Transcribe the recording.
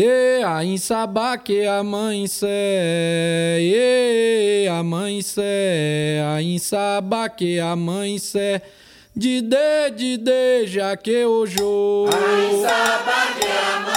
E a insabá que amanhece, e amanhece, a insabá que amanhece, de de de de já que hoje. A insabá que amanhece.